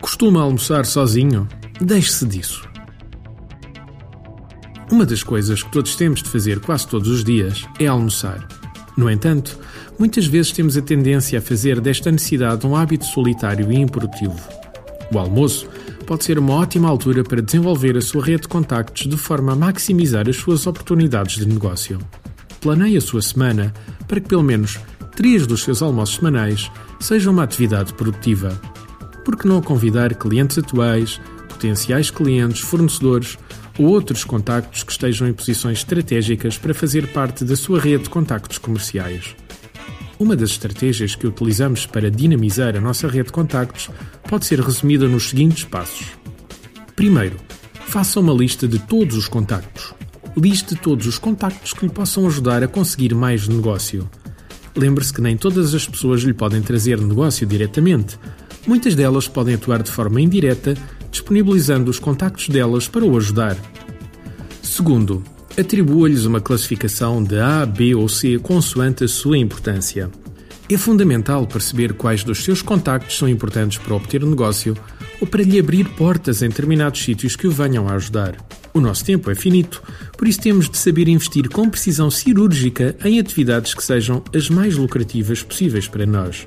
Costuma almoçar sozinho? Deixe-se disso. Uma das coisas que todos temos de fazer quase todos os dias é almoçar. No entanto, muitas vezes temos a tendência a fazer desta necessidade um hábito solitário e improdutivo. O almoço pode ser uma ótima altura para desenvolver a sua rede de contactos de forma a maximizar as suas oportunidades de negócio. Planeie a sua semana para que pelo menos três dos seus almoços semanais sejam uma atividade produtiva. Por que não convidar clientes atuais, potenciais clientes, fornecedores ou outros contactos que estejam em posições estratégicas para fazer parte da sua rede de contactos comerciais? Uma das estratégias que utilizamos para dinamizar a nossa rede de contactos pode ser resumida nos seguintes passos. Primeiro, faça uma lista de todos os contactos. Liste todos os contactos que lhe possam ajudar a conseguir mais negócio. Lembre-se que nem todas as pessoas lhe podem trazer negócio diretamente. Muitas delas podem atuar de forma indireta, disponibilizando os contactos delas para o ajudar. Segundo, atribua-lhes uma classificação de A, B ou C consoante a sua importância. É fundamental perceber quais dos seus contactos são importantes para obter negócio ou para lhe abrir portas em determinados sítios que o venham a ajudar. O nosso tempo é finito, por isso temos de saber investir com precisão cirúrgica em atividades que sejam as mais lucrativas possíveis para nós.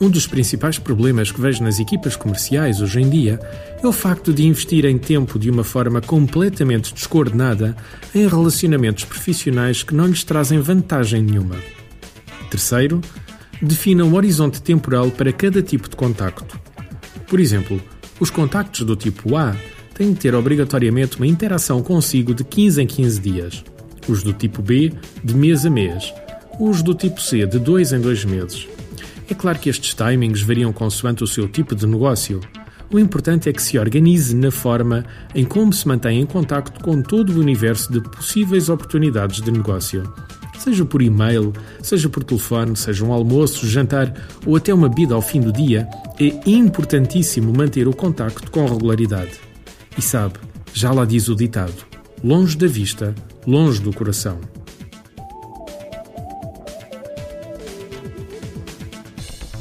Um dos principais problemas que vejo nas equipas comerciais hoje em dia é o facto de investirem tempo de uma forma completamente descoordenada em relacionamentos profissionais que não lhes trazem vantagem nenhuma. Terceiro, defina um horizonte temporal para cada tipo de contacto. Por exemplo, os contactos do tipo A têm de ter obrigatoriamente uma interação consigo de 15 em 15 dias, os do tipo B, de mês a mês, os do tipo C, de 2 em 2 meses é claro que estes timings variam consoante o seu tipo de negócio. O importante é que se organize na forma em como se mantém em contacto com todo o universo de possíveis oportunidades de negócio. Seja por e-mail, seja por telefone, seja um almoço, jantar ou até uma bebida ao fim do dia, é importantíssimo manter o contacto com regularidade. E sabe, já lá diz o ditado: longe da vista, longe do coração.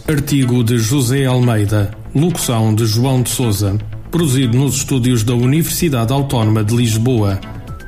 Artigo de José Almeida, locução de João de Souza, produzido nos estúdios da Universidade Autónoma de Lisboa.